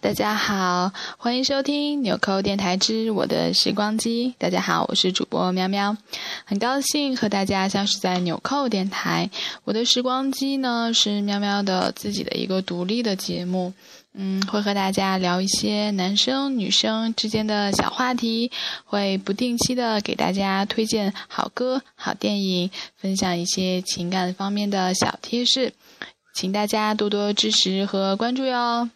大家好，欢迎收听纽扣电台之我的时光机。大家好，我是主播喵喵，很高兴和大家相识在纽扣电台。我的时光机呢是喵喵的自己的一个独立的节目，嗯，会和大家聊一些男生女生之间的小话题，会不定期的给大家推荐好歌、好电影，分享一些情感方面的小贴士，请大家多多支持和关注哟。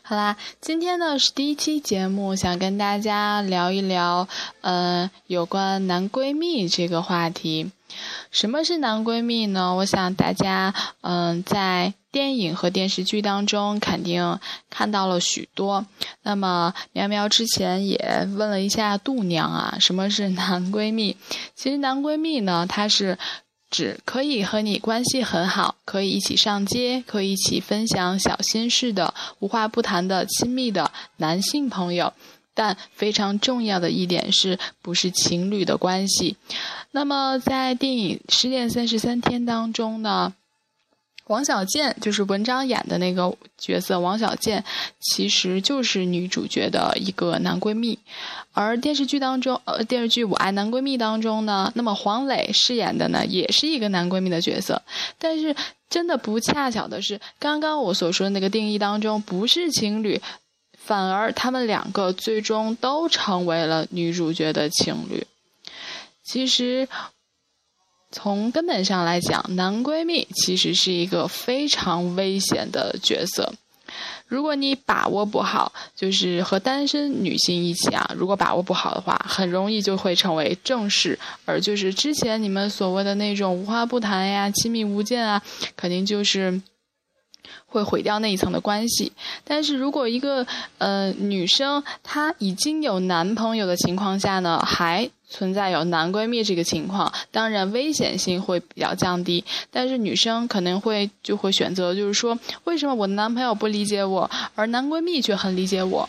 好啦，今天呢是第一期节目，想跟大家聊一聊，呃，有关男闺蜜这个话题。什么是男闺蜜呢？我想大家，嗯，在电影和电视剧当中肯定看到了许多。那么，苗苗之前也问了一下度娘啊，什么是男闺蜜？其实男闺蜜呢，它是。指可以和你关系很好，可以一起上街，可以一起分享小心事的无话不谈的亲密的男性朋友。但非常重要的一点是，不是情侣的关系。那么在电影《失恋三十三天》当中呢？王小贱就是文章演的那个角色，王小贱其实就是女主角的一个男闺蜜，而电视剧当中，呃，电视剧《我爱男闺蜜》当中呢，那么黄磊饰演的呢，也是一个男闺蜜的角色。但是真的不恰巧的是，刚刚我所说的那个定义当中不是情侣，反而他们两个最终都成为了女主角的情侣。其实。从根本上来讲，男闺蜜其实是一个非常危险的角色。如果你把握不好，就是和单身女性一起啊，如果把握不好的话，很容易就会成为正室，而就是之前你们所谓的那种无话不谈呀、亲密无间啊，肯定就是。会毁掉那一层的关系，但是如果一个呃女生她已经有男朋友的情况下呢，还存在有男闺蜜这个情况，当然危险性会比较降低。但是女生可能会就会选择，就是说，为什么我的男朋友不理解我，而男闺蜜却很理解我？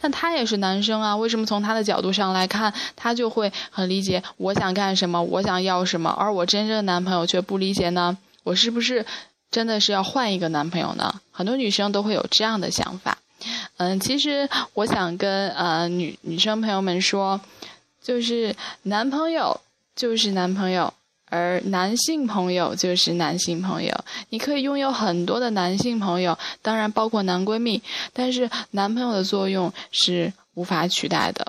但他也是男生啊，为什么从他的角度上来看，他就会很理解我想干什么，我想要什么，而我真正的男朋友却不理解呢？我是不是？真的是要换一个男朋友呢？很多女生都会有这样的想法。嗯，其实我想跟呃女女生朋友们说，就是男朋友就是男朋友，而男性朋友就是男性朋友。你可以拥有很多的男性朋友，当然包括男闺蜜，但是男朋友的作用是无法取代的。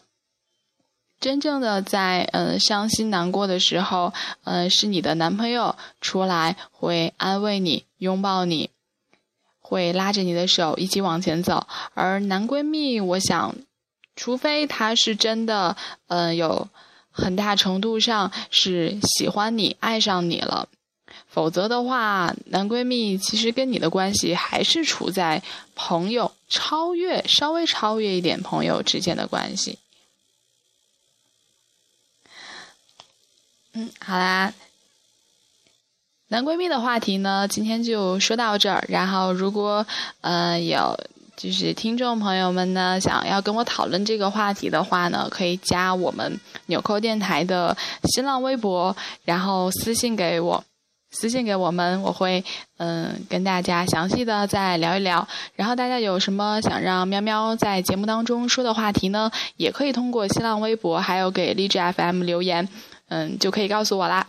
真正的在嗯伤心难过的时候，嗯是你的男朋友出来会安慰你、拥抱你，会拉着你的手一起往前走。而男闺蜜，我想，除非他是真的，嗯有很大程度上是喜欢你、爱上你了，否则的话，男闺蜜其实跟你的关系还是处在朋友超越、稍微超越一点朋友之间的关系。嗯，好啦，男闺蜜的话题呢，今天就说到这儿。然后，如果呃有就是听众朋友们呢，想要跟我讨论这个话题的话呢，可以加我们纽扣电台的新浪微博，然后私信给我，私信给我们，我会嗯跟大家详细的再聊一聊。然后大家有什么想让喵喵在节目当中说的话题呢，也可以通过新浪微博，还有给励志 FM 留言。嗯，就可以告诉我啦。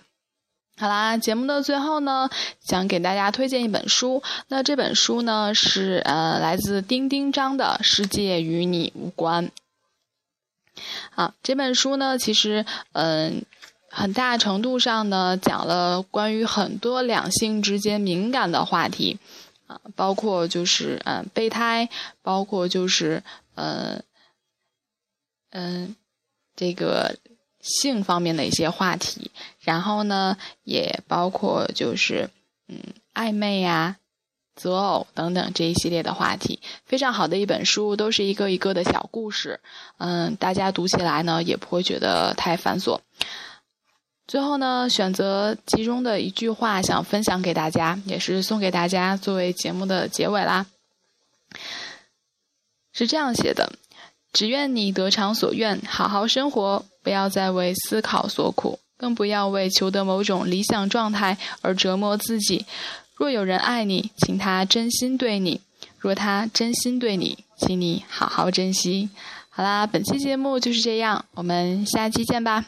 好啦，节目的最后呢，想给大家推荐一本书。那这本书呢，是呃来自丁丁章的《世界与你无关》。啊，这本书呢，其实嗯，很大程度上呢，讲了关于很多两性之间敏感的话题啊，包括就是嗯备胎，包括就是嗯嗯这个。性方面的一些话题，然后呢，也包括就是嗯暧昧呀、择偶等等这一系列的话题，非常好的一本书，都是一个一个的小故事，嗯，大家读起来呢也不会觉得太繁琐。最后呢，选择其中的一句话想分享给大家，也是送给大家作为节目的结尾啦，是这样写的。只愿你得偿所愿，好好生活，不要再为思考所苦，更不要为求得某种理想状态而折磨自己。若有人爱你，请他真心对你；若他真心对你，请你好好珍惜。好啦，本期节目就是这样，我们下期见吧。